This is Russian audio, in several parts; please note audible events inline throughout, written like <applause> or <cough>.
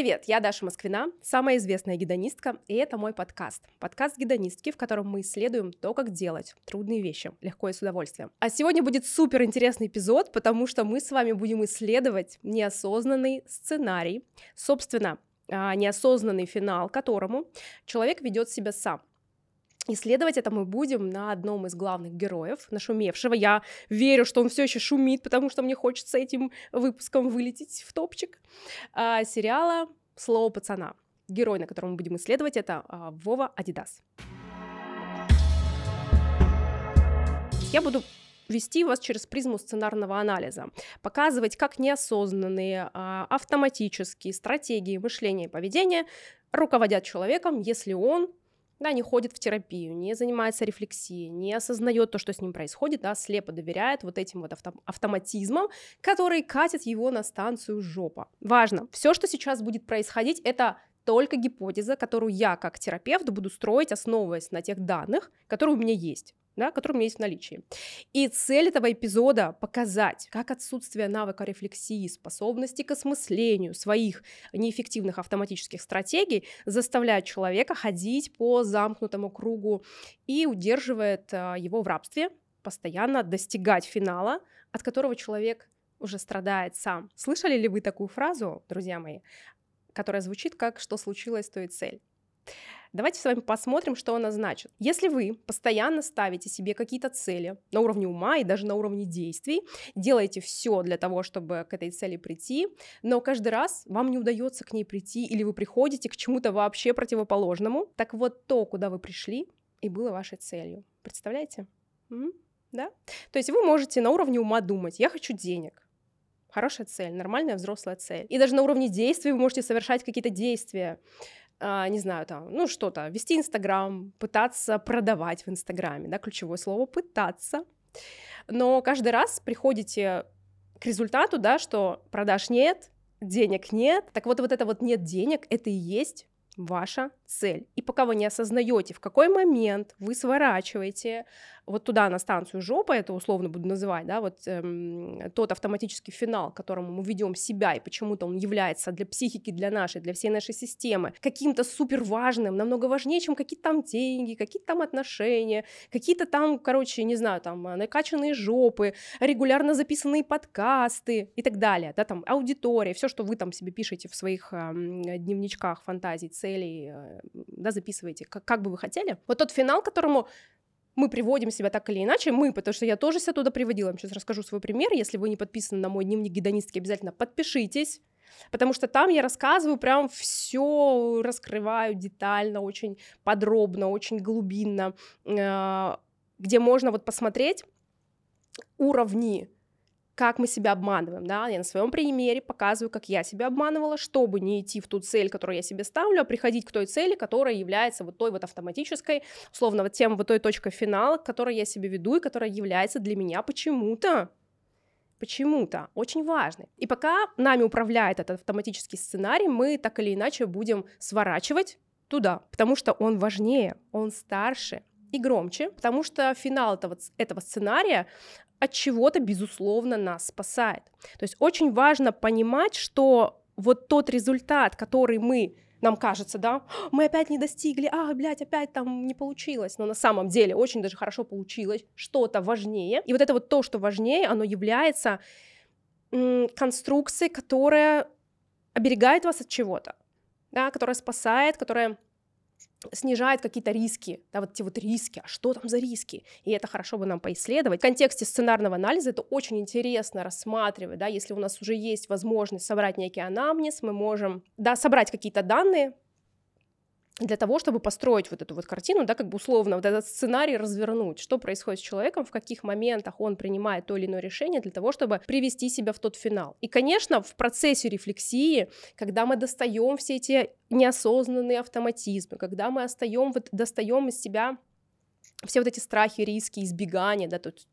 Привет, я Даша Москвина, самая известная гедонистка, и это мой подкаст. Подкаст гедонистки, в котором мы исследуем то, как делать трудные вещи легко и с удовольствием. А сегодня будет супер интересный эпизод, потому что мы с вами будем исследовать неосознанный сценарий, собственно, а, неосознанный финал которому человек ведет себя сам. Исследовать это мы будем на одном из главных героев, нашумевшего. Я верю, что он все еще шумит, потому что мне хочется этим выпуском вылететь в топчик. А, сериала «Слово пацана». Герой, на котором мы будем исследовать, это а, Вова Адидас. Я буду вести вас через призму сценарного анализа, показывать, как неосознанные а, автоматические стратегии мышления и поведения руководят человеком, если он да, не ходит в терапию, не занимается рефлексией, не осознает то, что с ним происходит, да, слепо доверяет вот этим вот авто- автоматизмам, которые катят его на станцию жопа. Важно, все, что сейчас будет происходить, это только гипотеза, которую я как терапевт буду строить, основываясь на тех данных, которые у меня есть да, который у меня есть в наличии. И цель этого эпизода — показать, как отсутствие навыка рефлексии, способности к осмыслению своих неэффективных автоматических стратегий заставляет человека ходить по замкнутому кругу и удерживает а, его в рабстве, постоянно достигать финала, от которого человек уже страдает сам. Слышали ли вы такую фразу, друзья мои, которая звучит как «что случилось, то и цель»? Давайте с вами посмотрим, что она значит. Если вы постоянно ставите себе какие-то цели на уровне ума и даже на уровне действий, делаете все для того, чтобы к этой цели прийти, но каждый раз вам не удается к ней прийти, или вы приходите к чему-то вообще противоположному, так вот то, куда вы пришли, и было вашей целью. Представляете? М-м? Да? То есть вы можете на уровне ума думать, я хочу денег, Хорошая цель, нормальная взрослая цель. И даже на уровне действий вы можете совершать какие-то действия не знаю, там, ну что-то, вести Инстаграм, пытаться продавать в Инстаграме, да, ключевое слово «пытаться». Но каждый раз приходите к результату, да, что продаж нет, денег нет. Так вот, вот это вот нет денег, это и есть ваша цель. И пока вы не осознаете, в какой момент вы сворачиваете вот туда на станцию жопа, это условно буду называть, да, вот эм, тот автоматический финал, к которому мы ведем себя, и почему-то он является для психики, для нашей, для всей нашей системы каким-то супер важным, намного важнее, чем какие-то там деньги, какие-то там отношения, какие-то там, короче, не знаю, там накачанные жопы, регулярно записанные подкасты и так далее, да, там аудитория, все, что вы там себе пишете в своих э, дневничках фантазий, целей, э, да, записываете, как, как бы вы хотели. Вот тот финал, которому мы приводим себя так или иначе, мы, потому что я тоже себя туда приводила, я вам сейчас расскажу свой пример, если вы не подписаны на мой дневник гедонистки, обязательно подпишитесь, потому что там я рассказываю прям все, раскрываю детально, очень подробно, очень глубинно, э, где можно вот посмотреть уровни как мы себя обманываем, да, я на своем примере показываю, как я себя обманывала, чтобы не идти в ту цель, которую я себе ставлю, а приходить к той цели, которая является вот той вот автоматической, условно, вот тем вот той точкой финала, к которой я себе веду и которая является для меня почему-то. Почему-то. Очень важный. И пока нами управляет этот автоматический сценарий, мы так или иначе будем сворачивать туда, потому что он важнее, он старше, и громче, потому что финал этого, этого сценария от чего-то, безусловно, нас спасает. То есть очень важно понимать, что вот тот результат, который мы нам кажется, да, мы опять не достигли, а, блядь, опять там не получилось, но на самом деле очень даже хорошо получилось, что-то важнее. И вот это вот то, что важнее, оно является конструкцией, которая оберегает вас от чего-то, да, которая спасает, которая снижает какие-то риски, да, вот эти вот риски, а что там за риски? И это хорошо бы нам поисследовать. В контексте сценарного анализа это очень интересно рассматривать, да, если у нас уже есть возможность собрать некий анамнез, мы можем, да, собрать какие-то данные, для того, чтобы построить вот эту вот картину, да, как бы условно вот этот сценарий развернуть, что происходит с человеком, в каких моментах он принимает то или иное решение для того, чтобы привести себя в тот финал. И, конечно, в процессе рефлексии, когда мы достаем все эти неосознанные автоматизмы, когда мы остаем, вот, достаем из себя все вот эти страхи, риски, избегания, да, тут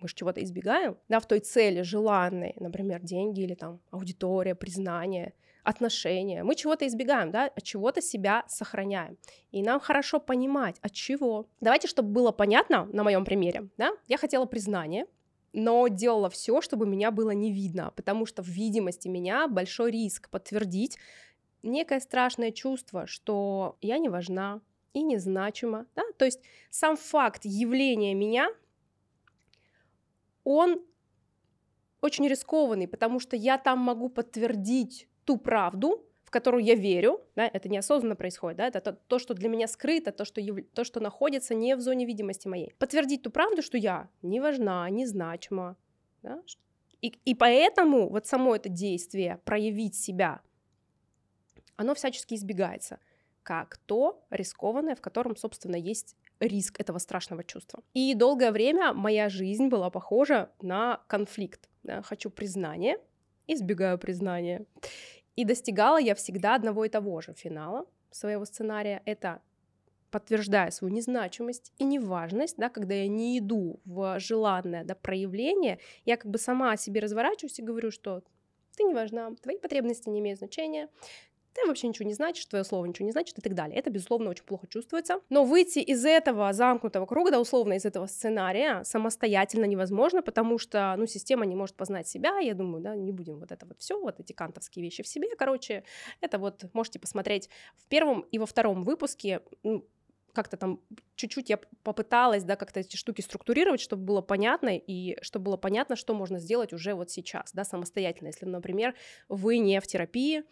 мы же чего-то избегаем, да, в той цели желанной, например, деньги или там аудитория, признание — отношения, мы чего-то избегаем, да, от чего-то себя сохраняем. И нам хорошо понимать, от чего. Давайте, чтобы было понятно на моем примере, да, я хотела признания, но делала все, чтобы меня было не видно, потому что в видимости меня большой риск подтвердить некое страшное чувство, что я не важна и незначима, да, то есть сам факт явления меня, он очень рискованный, потому что я там могу подтвердить ту правду, в которую я верю, да, это неосознанно происходит, да, это то, то что для меня скрыто, то что, яв... то, что находится не в зоне видимости моей. Подтвердить ту правду, что я не важна, не значима, да, и, и поэтому вот само это действие, проявить себя, оно всячески избегается, как то рискованное, в котором, собственно, есть риск этого страшного чувства. И долгое время моя жизнь была похожа на конфликт. Да, хочу признания, избегаю признания. И достигала я всегда одного и того же финала своего сценария. Это подтверждая свою незначимость и неважность, да, когда я не иду в желанное да, проявление, я как бы сама о себе разворачиваюсь и говорю, что ты не важна, твои потребности не имеют значения, ты вообще ничего не значишь, твое слово ничего не значит и так далее. Это, безусловно, очень плохо чувствуется. Но выйти из этого замкнутого круга, да, условно, из этого сценария самостоятельно невозможно, потому что, ну, система не может познать себя, я думаю, да, не будем вот это вот все, вот эти кантовские вещи в себе, короче, это вот можете посмотреть в первом и во втором выпуске, как-то там чуть-чуть я попыталась, да, как-то эти штуки структурировать, чтобы было понятно, и чтобы было понятно, что можно сделать уже вот сейчас, да, самостоятельно. Если, например, вы не в терапии,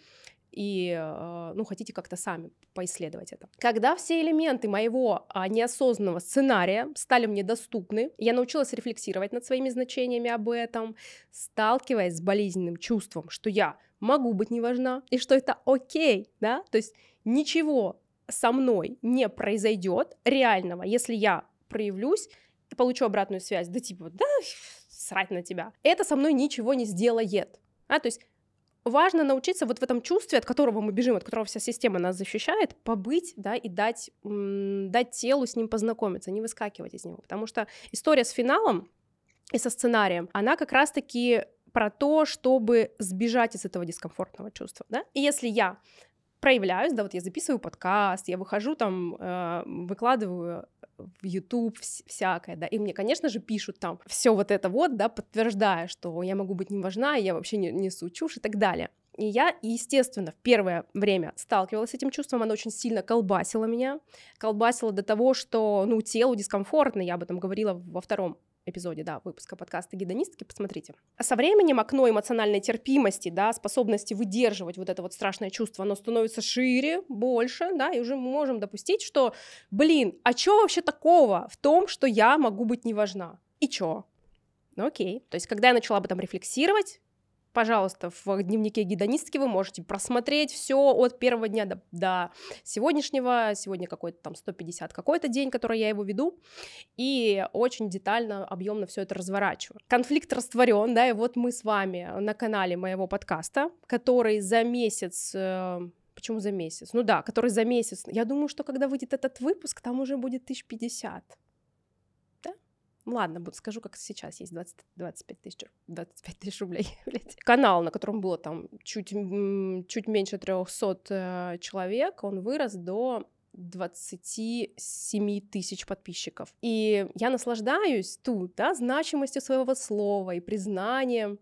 и, э, ну, хотите как-то сами поисследовать это. Когда все элементы моего а, неосознанного сценария стали мне доступны, я научилась рефлексировать над своими значениями об этом, сталкиваясь с болезненным чувством, что я могу быть не важна, и что это окей, да, то есть ничего со мной не произойдет реального, если я проявлюсь получу обратную связь, да типа, да, срать на тебя, это со мной ничего не сделает. А, то есть важно научиться вот в этом чувстве, от которого мы бежим, от которого вся система нас защищает, побыть, да, и дать, дать телу с ним познакомиться, не выскакивать из него. Потому что история с финалом и со сценарием, она как раз-таки про то, чтобы сбежать из этого дискомфортного чувства, да. И если я проявляюсь, да, вот я записываю подкаст, я выхожу там, э, выкладываю в YouTube всякое, да, и мне, конечно же, пишут там все вот это вот, да, подтверждая, что я могу быть не важна, я вообще не несу чушь и так далее. И я, естественно, в первое время сталкивалась с этим чувством, оно очень сильно колбасило меня, колбасило до того, что, ну, телу дискомфортно, я об этом говорила во втором эпизоде, да, выпуска подкаста «Гедонистки», посмотрите. Со временем окно эмоциональной терпимости, да, способности выдерживать вот это вот страшное чувство, оно становится шире, больше, да, и уже мы можем допустить, что, блин, а что вообще такого в том, что я могу быть не важна? И чё? Ну окей. То есть, когда я начала об этом рефлексировать, пожалуйста, в дневнике гидонистки вы можете просмотреть все от первого дня до, до сегодняшнего, сегодня какой-то там 150 какой-то день, который я его веду, и очень детально, объемно все это разворачиваю. Конфликт растворен, да, и вот мы с вами на канале моего подкаста, который за месяц э, Почему за месяц? Ну да, который за месяц. Я думаю, что когда выйдет этот выпуск, там уже будет 1050. Ладно, буду, скажу, как сейчас есть 20, 25 тысяч 25 тысяч рублей. <laughs> Канал, на котором было там чуть, чуть меньше 300 э, человек, он вырос до 27 тысяч подписчиков. И я наслаждаюсь тут, да, значимостью своего слова и признанием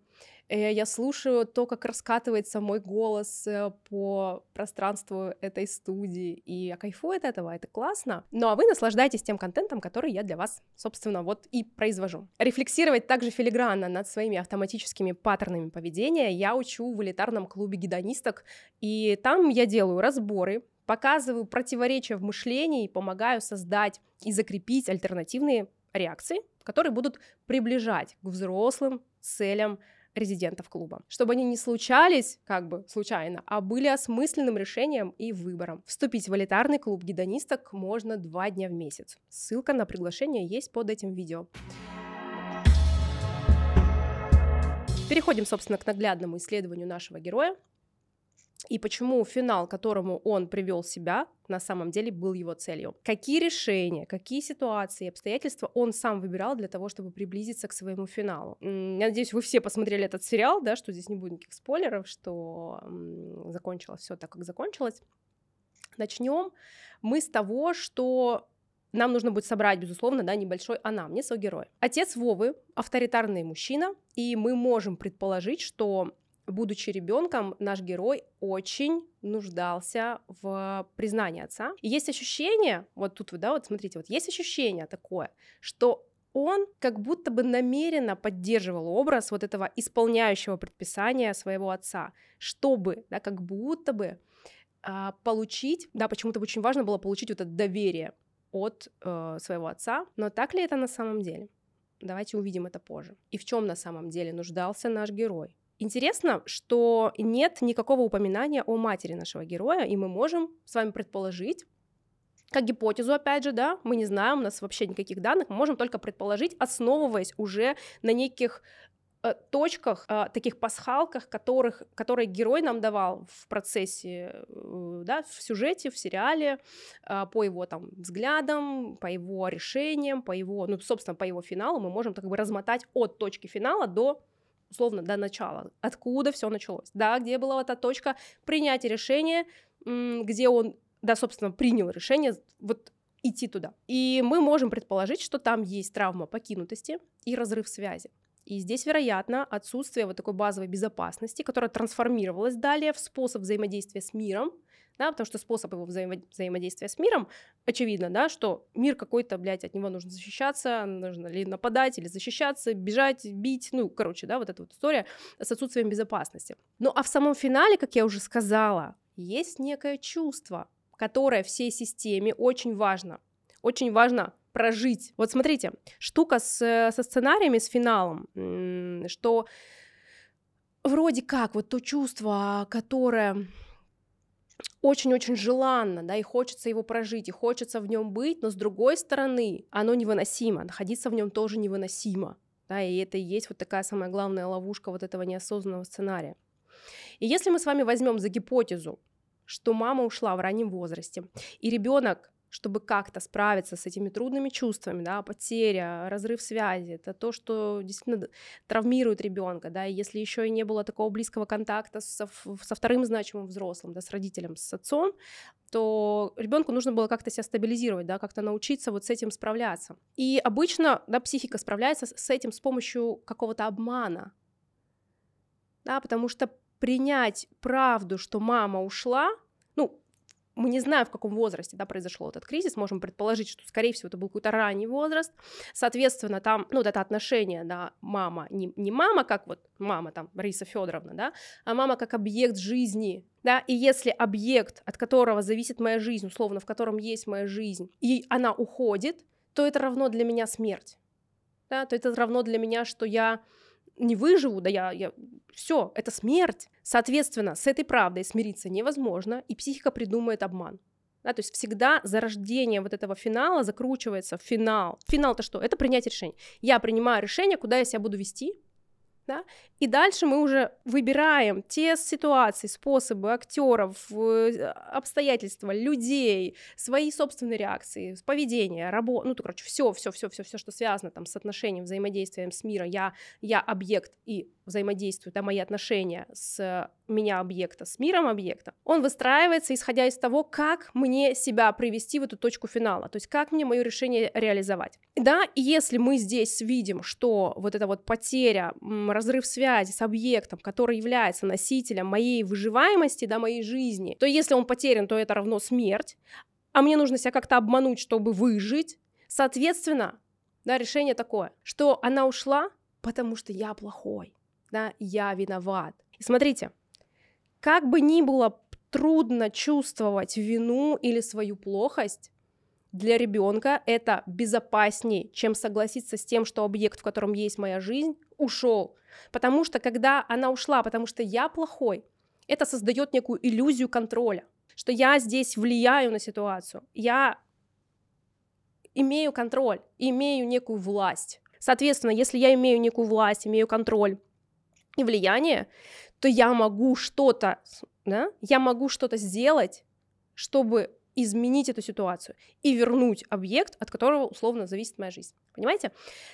я слушаю то, как раскатывается мой голос э, по пространству этой студии, и я кайфую от этого, это классно. Ну а вы наслаждаетесь тем контентом, который я для вас, собственно, вот и произвожу. Рефлексировать также филигранно над своими автоматическими паттернами поведения я учу в элитарном клубе гидонисток, и там я делаю разборы, показываю противоречия в мышлении и помогаю создать и закрепить альтернативные реакции, которые будут приближать к взрослым целям резидентов клуба, чтобы они не случались как бы случайно, а были осмысленным решением и выбором. Вступить в элитарный клуб гедонисток можно два дня в месяц. Ссылка на приглашение есть под этим видео. Переходим, собственно, к наглядному исследованию нашего героя и почему финал, к которому он привел себя, на самом деле был его целью. Какие решения, какие ситуации, обстоятельства он сам выбирал для того, чтобы приблизиться к своему финалу. Я надеюсь, вы все посмотрели этот сериал, да, что здесь не будет никаких спойлеров, что закончилось все так, как закончилось. Начнем мы с того, что нам нужно будет собрать, безусловно, да, небольшой анамнез о герое. Отец Вовы — авторитарный мужчина, и мы можем предположить, что будучи ребенком, наш герой очень нуждался в признании отца. И есть ощущение, вот тут, да, вот смотрите, вот есть ощущение такое, что он как будто бы намеренно поддерживал образ вот этого исполняющего предписания своего отца, чтобы, да, как будто бы а, получить, да, почему-то очень важно было получить вот это доверие от э, своего отца, но так ли это на самом деле? Давайте увидим это позже. И в чем на самом деле нуждался наш герой? Интересно, что нет никакого упоминания о матери нашего героя, и мы можем с вами предположить, как гипотезу, опять же, да, мы не знаем, у нас вообще никаких данных, мы можем только предположить, основываясь уже на неких э, точках, э, таких пасхалках, которых, которые герой нам давал в процессе, э, да, в сюжете, в сериале, по его там взглядам, по его решениям, по его, ну, собственно, по его финалу мы можем так бы размотать от точки финала до условно до начала, откуда все началось, да, где была эта точка принятия решения, где он, да, собственно, принял решение вот идти туда. И мы можем предположить, что там есть травма покинутости и разрыв связи. И здесь, вероятно, отсутствие вот такой базовой безопасности, которая трансформировалась далее в способ взаимодействия с миром, да, потому что способ его взаимо- взаимодействия с миром, очевидно, да, что мир какой-то, блядь, от него нужно защищаться, нужно ли нападать или защищаться, бежать, бить, ну, короче, да, вот эта вот история с отсутствием безопасности. Ну, а в самом финале, как я уже сказала, есть некое чувство, которое всей системе очень важно, очень важно прожить. Вот смотрите, штука с, со сценариями, с финалом, что вроде как вот то чувство, которое очень-очень желанно, да, и хочется его прожить, и хочется в нем быть, но с другой стороны, оно невыносимо, находиться в нем тоже невыносимо, да, и это и есть вот такая самая главная ловушка вот этого неосознанного сценария. И если мы с вами возьмем за гипотезу, что мама ушла в раннем возрасте, и ребенок чтобы как-то справиться с этими трудными чувствами, да, потеря, разрыв связи, это то, что действительно травмирует ребенка, да, и если еще и не было такого близкого контакта со, со вторым значимым взрослым, да, с родителем, с отцом, то ребенку нужно было как-то себя стабилизировать, да, как-то научиться вот с этим справляться. И обычно, да, психика справляется с этим с помощью какого-то обмана, да, потому что принять правду, что мама ушла, мы не знаем, в каком возрасте да, произошел этот кризис, можем предположить, что, скорее всего, это был какой-то ранний возраст, соответственно, там, ну, вот это отношение, да, мама, не, не мама, как вот мама там, Раиса Федоровна, да, а мама как объект жизни, да, и если объект, от которого зависит моя жизнь, условно, в котором есть моя жизнь, и она уходит, то это равно для меня смерть, да, то это равно для меня, что я не выживу, да я, я... все, это смерть. Соответственно, с этой правдой смириться невозможно, и психика придумает обман. Да, то есть всегда зарождение вот этого финала закручивается в финал. Финал-то что? Это принятие решения. Я принимаю решение, куда я себя буду вести, да? И дальше мы уже выбираем те ситуации, способы актеров, э, обстоятельства, людей, свои собственные реакции, поведение, работу, ну, то, короче, все, все, все, все, все, что связано там с отношением, взаимодействием с миром. Я, я объект и взаимодействую, да, мои отношения с меня объекта, с миром объекта, он выстраивается, исходя из того, как мне себя привести в эту точку финала, то есть как мне мое решение реализовать. Да, и если мы здесь видим, что вот эта вот потеря, разрыв связи с объектом, который является носителем моей выживаемости, да, моей жизни, то если он потерян, то это равно смерть, а мне нужно себя как-то обмануть, чтобы выжить, соответственно, да, решение такое, что она ушла, потому что я плохой, да, я виноват. И смотрите, как бы ни было трудно чувствовать вину или свою плохость, для ребенка это безопаснее, чем согласиться с тем, что объект, в котором есть моя жизнь, ушел. Потому что когда она ушла, потому что я плохой, это создает некую иллюзию контроля, что я здесь влияю на ситуацию, я имею контроль, имею некую власть. Соответственно, если я имею некую власть, имею контроль влияние, то я могу что-то, да, я могу что-то сделать, чтобы изменить эту ситуацию и вернуть объект, от которого условно зависит моя жизнь. Понимаете?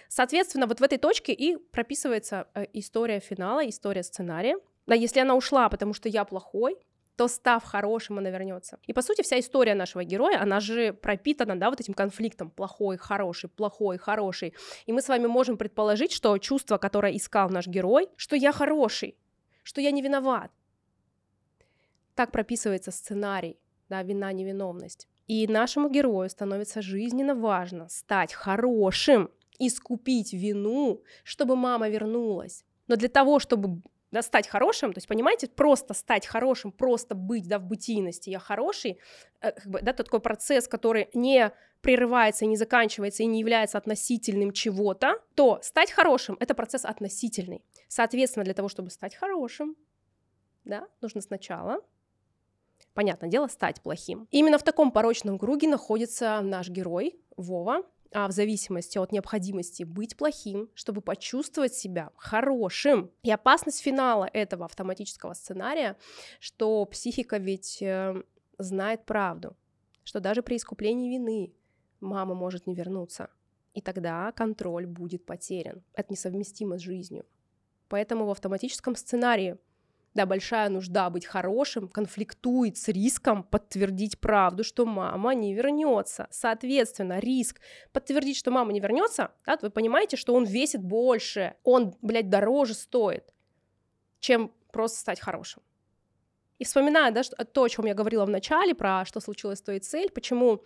Соответственно, вот в этой точке и прописывается э, история финала, история сценария. Да, если она ушла, потому что я плохой, то став хорошим, она вернется. И по сути вся история нашего героя, она же пропитана, да, вот этим конфликтом плохой, хороший, плохой, хороший. И мы с вами можем предположить, что чувство, которое искал наш герой, что я хороший, что я не виноват. Так прописывается сценарий, да, вина, невиновность. И нашему герою становится жизненно важно стать хорошим, искупить вину, чтобы мама вернулась. Но для того, чтобы да, стать хорошим, то есть, понимаете, просто стать хорошим, просто быть, да, в бытийности, я хороший, э, как бы, да, это такой процесс, который не прерывается не заканчивается и не является относительным чего-то, то стать хорошим — это процесс относительный. Соответственно, для того, чтобы стать хорошим, да, нужно сначала понятное дело, стать плохим. Именно в таком порочном круге находится наш герой Вова, а в зависимости от необходимости быть плохим, чтобы почувствовать себя хорошим. И опасность финала этого автоматического сценария, что психика ведь э, знает правду, что даже при искуплении вины мама может не вернуться, и тогда контроль будет потерян. Это несовместимо с жизнью. Поэтому в автоматическом сценарии да, большая нужда быть хорошим конфликтует с риском подтвердить правду, что мама не вернется. Соответственно, риск подтвердить, что мама не вернется, да, вы понимаете, что он весит больше, он, блядь, дороже стоит, чем просто стать хорошим. И вспоминая, да, то, о чем я говорила в начале, про что случилось, то и цель, почему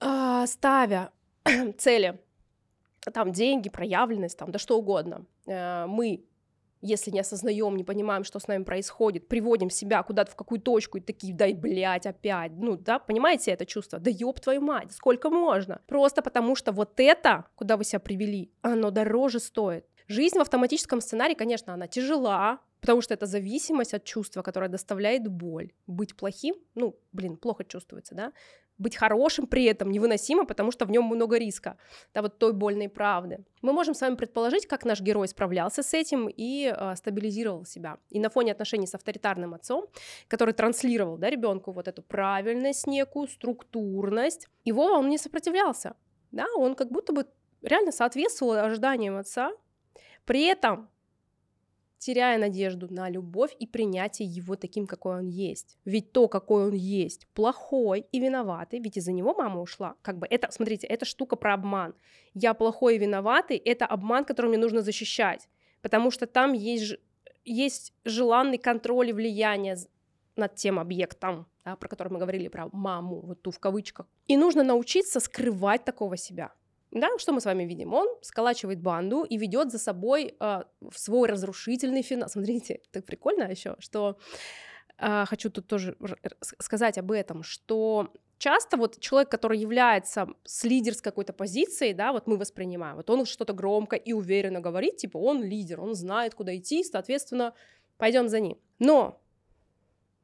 э, ставя <clears throat> цели, там, деньги, проявленность, там, да что угодно, э, мы если не осознаем, не понимаем, что с нами происходит, приводим себя куда-то в какую точку и такие, дай, блядь, опять, ну, да, понимаете это чувство? Да ёб твою мать, сколько можно? Просто потому что вот это, куда вы себя привели, оно дороже стоит. Жизнь в автоматическом сценарии, конечно, она тяжела, потому что это зависимость от чувства, которое доставляет боль. Быть плохим, ну, блин, плохо чувствуется, да? Быть хорошим при этом невыносимо, потому что в нем много риска, да, вот той больной правды. Мы можем с вами предположить, как наш герой справлялся с этим и э, стабилизировал себя. И на фоне отношений с авторитарным отцом, который транслировал, да, ребенку вот эту правильность некую, структурность, его он не сопротивлялся, да, он как будто бы реально соответствовал ожиданиям отца, при этом теряя надежду на любовь и принятие его таким, какой он есть. Ведь то, какой он есть, плохой и виноватый, ведь из-за него мама ушла. Как бы это, смотрите, это штука про обман. Я плохой и виноватый, это обман, который мне нужно защищать, потому что там есть, есть желанный контроль и влияние над тем объектом, да, про который мы говорили, про маму, вот ту в кавычках. И нужно научиться скрывать такого себя. Да, что мы с вами видим? Он сколачивает банду и ведет за собой э, свой разрушительный финал. Смотрите, так прикольно еще, что э, хочу тут тоже сказать об этом, что часто вот человек, который является с лидерской какой-то позицией, да, вот мы воспринимаем, вот он что-то громко и уверенно говорит, типа он лидер, он знает, куда идти, соответственно, пойдем за ним. Но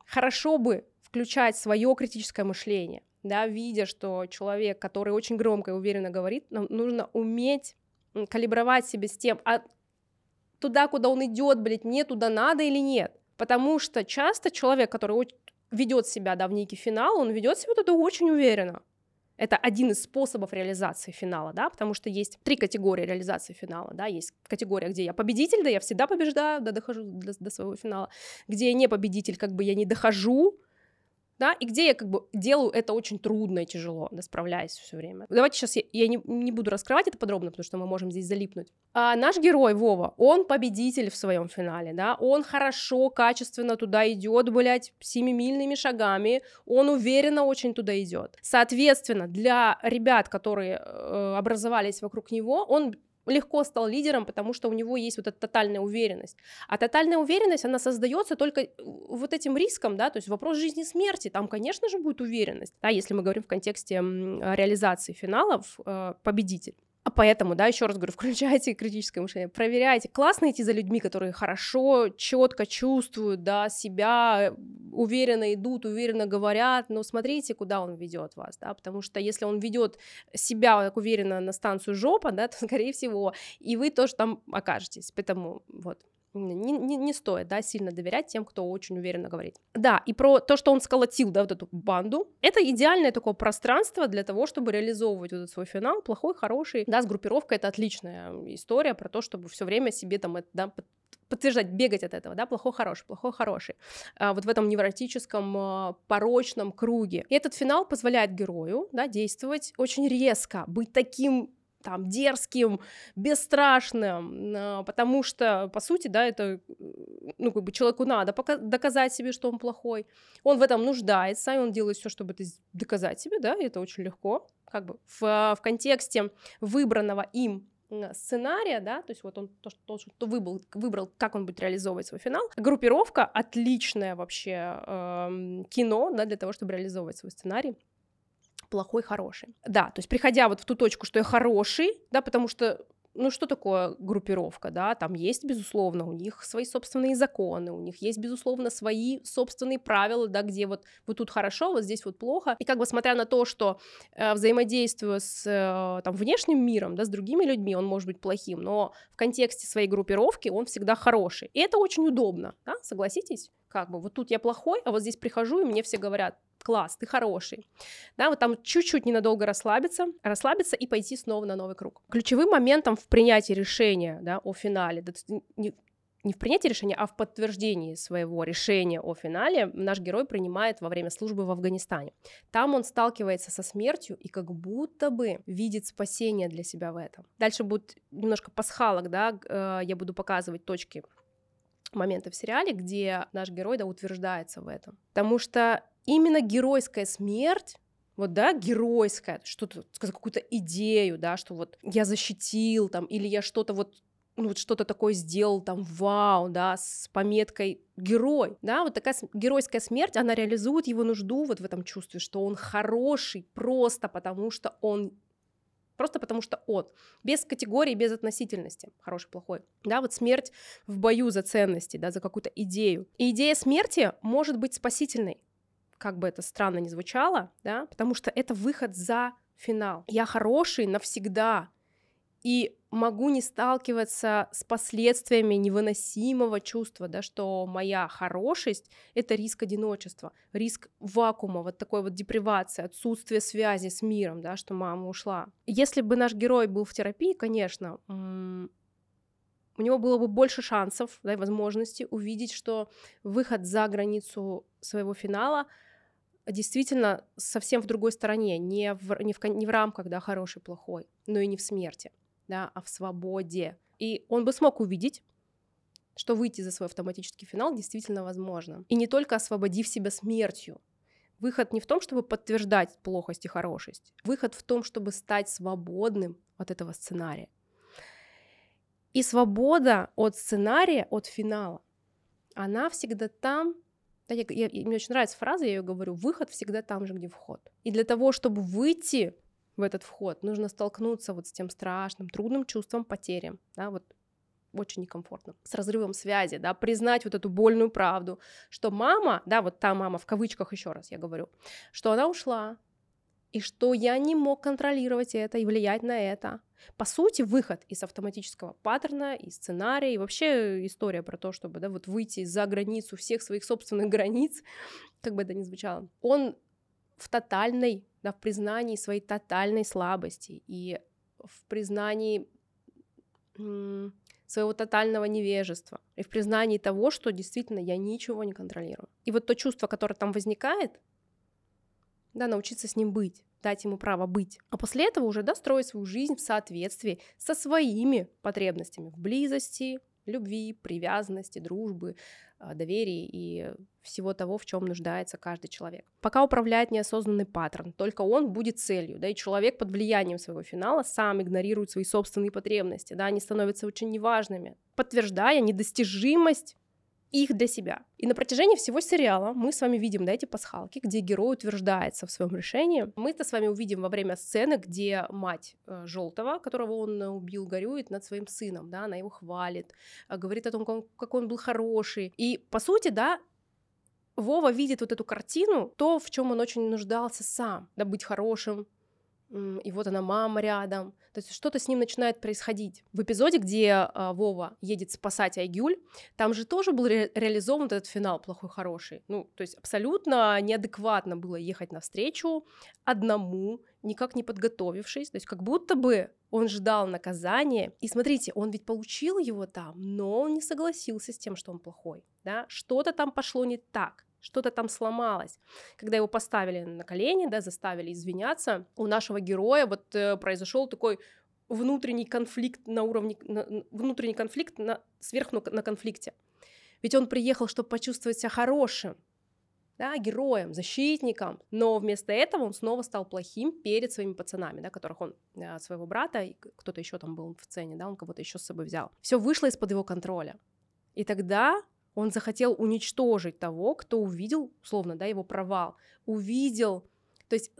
хорошо бы включать свое критическое мышление, да, видя, что человек, который очень громко и уверенно говорит, нам нужно уметь калибровать себя с тем, а туда, куда он идет, блядь, мне туда надо или нет. Потому что часто человек, который ведет себя, да, в некий финал, он ведет себя туда очень уверенно. Это один из способов реализации финала, да, потому что есть три категории реализации финала, да, есть категория, где я победитель, да, я всегда побеждаю, да, дохожу до, до своего финала, где я не победитель, как бы я не дохожу, да, и где я как бы делаю это очень трудно и тяжело, да, справляясь все время. Давайте сейчас я, я не, не буду раскрывать это подробно, потому что мы можем здесь залипнуть. А наш герой Вова, он победитель в своем финале, да, он хорошо, качественно туда идет, блядь, семимильными шагами, он уверенно очень туда идет. Соответственно, для ребят, которые э, образовались вокруг него, он легко стал лидером, потому что у него есть вот эта тотальная уверенность. А тотальная уверенность, она создается только э, вот этим риском, да, то есть вопрос жизни и смерти, там, конечно же, будет уверенность, да, если мы говорим в контексте реализации финалов, э, победитель. А поэтому, да, еще раз говорю, <laughs> включайте критическое мышление, проверяйте. Классно идти за людьми, которые хорошо, четко чувствуют, да, себя, уверенно идут, уверенно говорят, но смотрите, куда он ведет вас, да, потому что если он ведет себя так уверенно на станцию жопа, да, <laughs> то, скорее всего, и вы тоже там окажетесь. Поэтому вот не, не, не стоит, да, сильно доверять тем, кто очень уверенно говорит. Да, и про то, что он сколотил, да, вот эту банду, это идеальное такое пространство для того, чтобы реализовывать вот этот свой финал, плохой, хороший, да, с группировкой это отличная история про то, чтобы все время себе там, это, да, подтверждать, бегать от этого, да, плохой, хороший, плохой, хороший, а, вот в этом невротическом, а, порочном круге. И этот финал позволяет герою, да, действовать очень резко, быть таким там дерзким, бесстрашным, а, потому что, по сути, да, это, ну, как бы человеку надо доказать себе, что он плохой, он в этом нуждается, и он делает все, чтобы это доказать себе, да, и это очень легко, как бы в, в контексте выбранного им сценария, да, то есть вот он то, что, то, выбрал, выбрал, как он будет реализовывать свой финал. Группировка отличное вообще э, кино, да, для того, чтобы реализовывать свой сценарий плохой, хороший. Да, то есть приходя вот в ту точку, что я хороший, да, потому что ну что такое группировка, да, там есть, безусловно, у них свои собственные законы, у них есть, безусловно, свои собственные правила, да, где вот, вот тут хорошо, вот здесь вот плохо, и как бы смотря на то, что э, взаимодействуя с э, там внешним миром, да, с другими людьми, он может быть плохим, но в контексте своей группировки он всегда хороший, и это очень удобно, да, согласитесь? Как бы вот тут я плохой, а вот здесь прихожу, и мне все говорят, класс, ты хороший. Да, вот там чуть-чуть ненадолго расслабиться, расслабиться и пойти снова на новый круг. Ключевым моментом в принятии решения да, о финале, да, не, не в принятии решения, а в подтверждении своего решения о финале наш герой принимает во время службы в Афганистане. Там он сталкивается со смертью и как будто бы видит спасение для себя в этом. Дальше будет немножко пасхалок, да, э, я буду показывать точки моменты в сериале, где наш герой да, утверждается в этом. Потому что именно геройская смерть вот, да, геройская, что-то, какую-то идею, да, что вот я защитил там, или я что-то вот ну, вот что-то такое сделал, там, вау, да, с пометкой герой, да, вот такая геройская смерть, она реализует его нужду вот в этом чувстве, что он хороший просто потому, что он просто потому что он, без категории, без относительности, хороший, плохой, да, вот смерть в бою за ценности, да, за какую-то идею. И идея смерти может быть спасительной, как бы это странно ни звучало, да, потому что это выход за финал. Я хороший навсегда, и могу не сталкиваться с последствиями невыносимого чувства, да, что моя хорошесть — это риск одиночества, риск вакуума, вот такой вот депривации, отсутствие связи с миром, да, что мама ушла. Если бы наш герой был в терапии, конечно, у него было бы больше шансов, да, и возможности увидеть, что выход за границу своего финала — действительно совсем в другой стороне, не в, не в, не в рамках, да, хороший, плохой, но и не в смерти, да, а в свободе. И он бы смог увидеть, что выйти за свой автоматический финал действительно возможно. И не только освободив себя смертью. Выход не в том, чтобы подтверждать плохость и хорошесть. Выход в том, чтобы стать свободным от этого сценария. И свобода от сценария, от финала, она всегда там, да, я, я, мне очень нравится фраза, я ее говорю, выход всегда там же, где вход. И для того, чтобы выйти в этот вход, нужно столкнуться вот с тем страшным, трудным чувством потери, да, вот очень некомфортно, с разрывом связи, да, признать вот эту больную правду, что мама, да, вот та мама, в кавычках еще раз я говорю, что она ушла, и что я не мог контролировать это и влиять на это. По сути, выход из автоматического паттерна, из сценария, и вообще история про то, чтобы да, вот выйти за границу всех своих собственных <laughs> границ, как бы это ни звучало, он в тотальной, да, в признании своей тотальной слабости и в признании своего тотального невежества и в признании того, что действительно я ничего не контролирую. И вот то чувство, которое там возникает, да, научиться с ним быть, дать ему право быть, а после этого уже, да, строить свою жизнь в соответствии со своими потребностями в близости, любви, привязанности, дружбы, а, доверии и всего того, в чем нуждается каждый человек. Пока управляет неосознанный паттерн, только он будет целью, да, и человек под влиянием своего финала сам игнорирует свои собственные потребности, да, они становятся очень неважными, подтверждая недостижимость их для себя. И на протяжении всего сериала мы с вами видим да, эти пасхалки, где герой утверждается в своем решении. Мы это с вами увидим во время сцены, где мать э, Желтого, которого он убил, горюет над своим сыном, да, она его хвалит, э, говорит о том, как какой он был хороший. И по сути, да, Вова видит вот эту картину, то, в чем он очень нуждался сам, да, быть хорошим, и вот она мама рядом. То есть что-то с ним начинает происходить. В эпизоде, где э, Вова едет спасать Айгюль, там же тоже был ре- реализован этот финал плохой-хороший. Ну, то есть абсолютно неадекватно было ехать навстречу одному, никак не подготовившись. То есть как будто бы он ждал наказания. И смотрите, он ведь получил его там, но он не согласился с тем, что он плохой. Да? Что-то там пошло не так что-то там сломалось. Когда его поставили на колени, да, заставили извиняться, у нашего героя вот э, произошел такой внутренний конфликт на уровне, на, внутренний конфликт на, сверх на конфликте. Ведь он приехал, чтобы почувствовать себя хорошим, да, героем, защитником, но вместо этого он снова стал плохим перед своими пацанами, да, которых он, э, своего брата, кто-то еще там был в сцене, да, он кого-то еще с собой взял. Все вышло из-под его контроля. И тогда он захотел уничтожить того, кто увидел, условно, да, его провал, увидел, то есть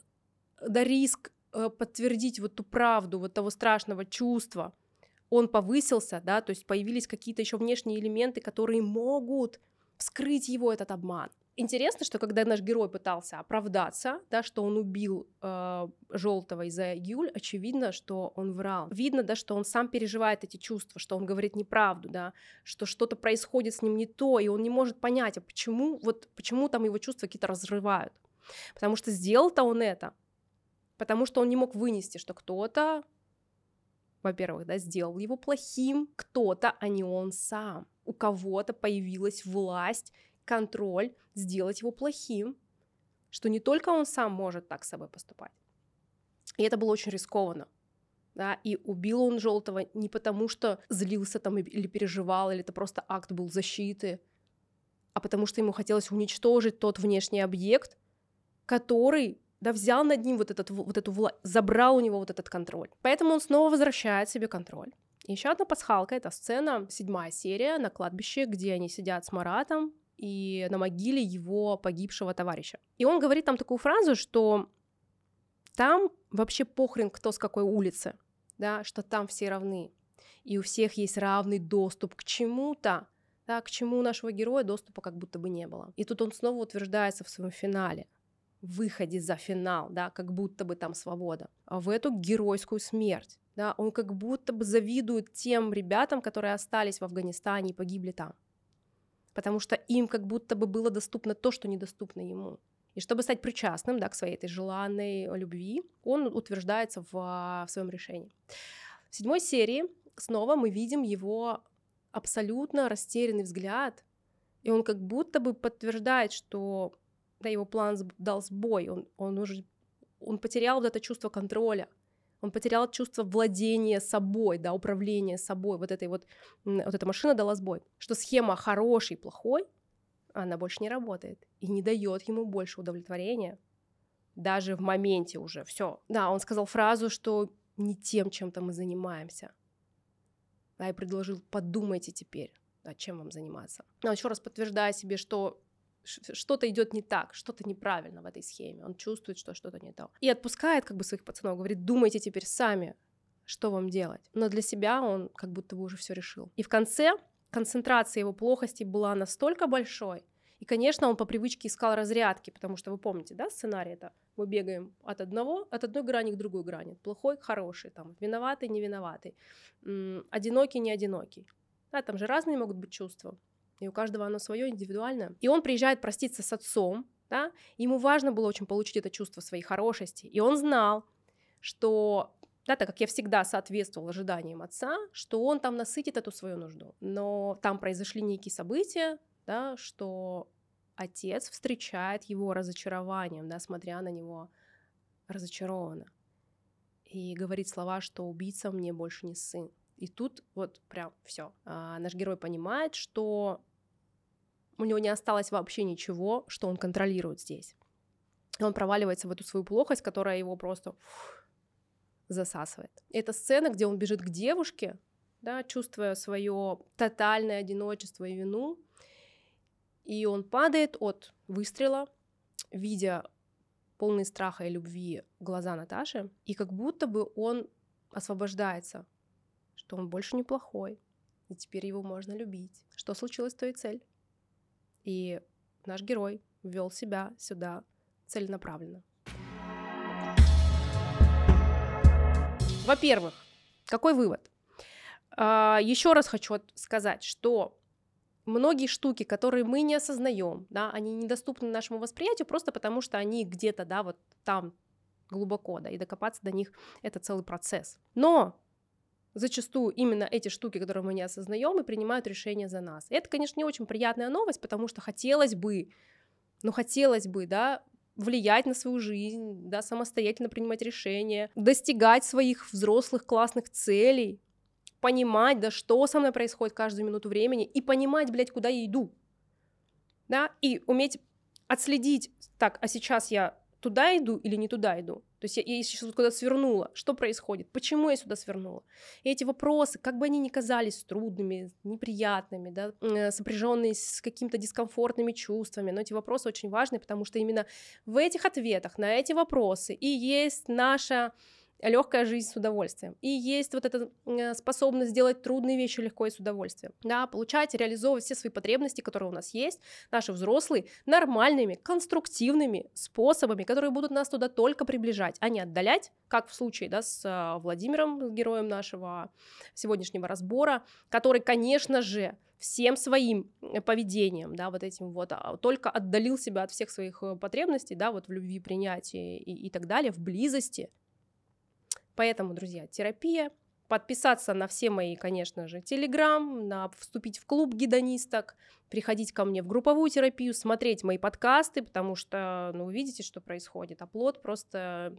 да риск э, подтвердить вот ту правду, вот того страшного чувства, он повысился, да, то есть появились какие-то еще внешние элементы, которые могут вскрыть его этот обман. Интересно, что когда наш герой пытался оправдаться, да, что он убил э, желтого из-за Юль, очевидно, что он врал. Видно, да, что он сам переживает эти чувства, что он говорит неправду, да, что что-то происходит с ним не то, и он не может понять, а почему вот почему там его чувства какие-то разрывают. Потому что сделал-то он это, потому что он не мог вынести, что кто-то, во-первых, да, сделал его плохим, кто-то, а не он сам. У кого-то появилась власть контроль, сделать его плохим, что не только он сам может так с собой поступать. И это было очень рискованно. Да, и убил он желтого не потому, что злился там или переживал, или это просто акт был защиты, а потому что ему хотелось уничтожить тот внешний объект, который да, взял над ним вот, этот, вот эту власть, забрал у него вот этот контроль. Поэтому он снова возвращает себе контроль. Еще одна пасхалка — это сцена, седьмая серия на кладбище, где они сидят с Маратом, и на могиле его погибшего товарища. И он говорит там такую фразу, что там вообще похрен, кто с какой улицы, да, что там все равны, и у всех есть равный доступ к чему-то, да, к чему у нашего героя доступа как будто бы не было. И тут он снова утверждается в своем финале, выходе за финал, да, как будто бы там свобода, а в эту геройскую смерть. Да, он как будто бы завидует тем ребятам, которые остались в Афганистане и погибли там потому что им как будто бы было доступно то, что недоступно ему. И чтобы стать причастным да, к своей этой желанной любви, он утверждается в, в своем решении. В седьмой серии снова мы видим его абсолютно растерянный взгляд, и он как будто бы подтверждает, что да, его план дал сбой, он, он уже он потерял вот это чувство контроля, он потерял чувство владения собой, да, управления собой, вот этой вот, вот эта машина дала сбой, что схема хороший, плохой, она больше не работает и не дает ему больше удовлетворения, даже в моменте уже, все. Да, он сказал фразу, что не тем чем-то мы занимаемся, да, и предложил, подумайте теперь, да, чем вам заниматься. Но еще раз подтверждая себе, что что-то идет не так, что-то неправильно в этой схеме. Он чувствует, что что-то не то. И отпускает как бы своих пацанов, говорит, думайте теперь сами, что вам делать. Но для себя он как будто бы уже все решил. И в конце концентрация его плохости была настолько большой, и, конечно, он по привычке искал разрядки, потому что вы помните, да, сценарий это мы бегаем от одного, от одной грани к другой грани, плохой к хорошей, там, виноватый, не виноватый, одинокий, не одинокий. Да, там же разные могут быть чувства и у каждого оно свое индивидуальное. И он приезжает проститься с отцом, да, ему важно было очень получить это чувство своей хорошести, и он знал, что да, так как я всегда соответствовал ожиданиям отца, что он там насытит эту свою нужду. Но там произошли некие события, да, что отец встречает его разочарованием, да, смотря на него разочарованно. И говорит слова, что убийца мне больше не сын. И тут вот прям все. А, наш герой понимает, что у него не осталось вообще ничего, что он контролирует здесь. Он проваливается в эту свою плохость, которая его просто засасывает. Это сцена, где он бежит к девушке, да, чувствуя свое тотальное одиночество и вину, и он падает от выстрела, видя полные страха и любви глаза Наташи, и как будто бы он освобождается, что он больше не плохой, и теперь его можно любить. Что случилось с твоей цель? И наш герой ввел себя сюда целенаправленно. Во-первых, какой вывод? А, Еще раз хочу сказать, что многие штуки, которые мы не осознаем, да, они недоступны нашему восприятию просто потому, что они где-то, да, вот там глубоко, да, и докопаться до них это целый процесс. Но зачастую именно эти штуки, которые мы не осознаем, и принимают решения за нас. Это, конечно, не очень приятная новость, потому что хотелось бы, ну хотелось бы, да, влиять на свою жизнь, да, самостоятельно принимать решения, достигать своих взрослых классных целей, понимать, да, что со мной происходит каждую минуту времени, и понимать, блядь, куда я иду, да, и уметь отследить, так, а сейчас я туда иду или не туда иду. То есть я, я сейчас вот куда-то свернула, что происходит, почему я сюда свернула. И эти вопросы, как бы они ни казались трудными, неприятными, да, сопряженные с какими-то дискомфортными чувствами, но эти вопросы очень важны, потому что именно в этих ответах на эти вопросы и есть наша легкая жизнь с удовольствием. И есть вот эта э, способность сделать трудные вещи легко и с удовольствием. Да, получать, реализовывать все свои потребности, которые у нас есть, наши взрослые, нормальными, конструктивными способами, которые будут нас туда только приближать, а не отдалять, как в случае да, с э, Владимиром, героем нашего сегодняшнего разбора, который, конечно же, всем своим э, поведением, да, вот этим вот, а, только отдалил себя от всех своих потребностей, да, вот в любви, принятии и, и так далее, в близости, Поэтому, друзья, терапия, подписаться на все мои, конечно же, телеграм, на вступить в клуб гедонисток, приходить ко мне в групповую терапию, смотреть мои подкасты, потому что, ну, вы видите, что происходит. Оплот просто,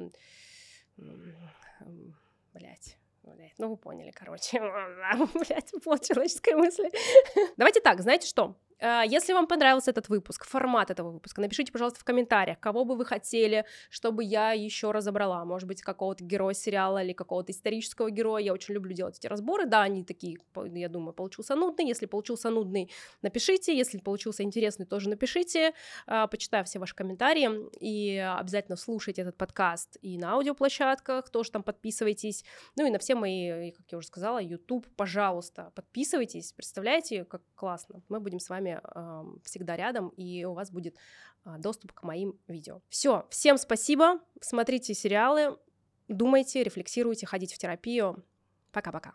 блять, блять, ну вы поняли, короче, <laughs> блять, плод человеческой мысли. Давайте так, знаете что? А, если вам понравился этот выпуск, формат этого выпуска, напишите, пожалуйста, в комментариях, кого бы вы хотели, чтобы я еще разобрала. Может быть, какого-то героя сериала или какого-то исторического героя. Я очень люблю делать эти разборы. Да, они такие, я думаю, получился нудный. Если получился нудный, напишите. Если получился интересный, тоже напишите. А, почитаю все ваши комментарии. И обязательно слушайте этот подкаст и на аудиоплощадках. Тоже там подписывайтесь. Ну и на все мои, как я уже сказала, YouTube, пожалуйста, подписывайтесь. Представляете, как классно. Мы будем с вами всегда рядом, и у вас будет а, доступ к моим видео. Все, всем спасибо, смотрите сериалы, думайте, рефлексируйте, ходите в терапию. Пока-пока.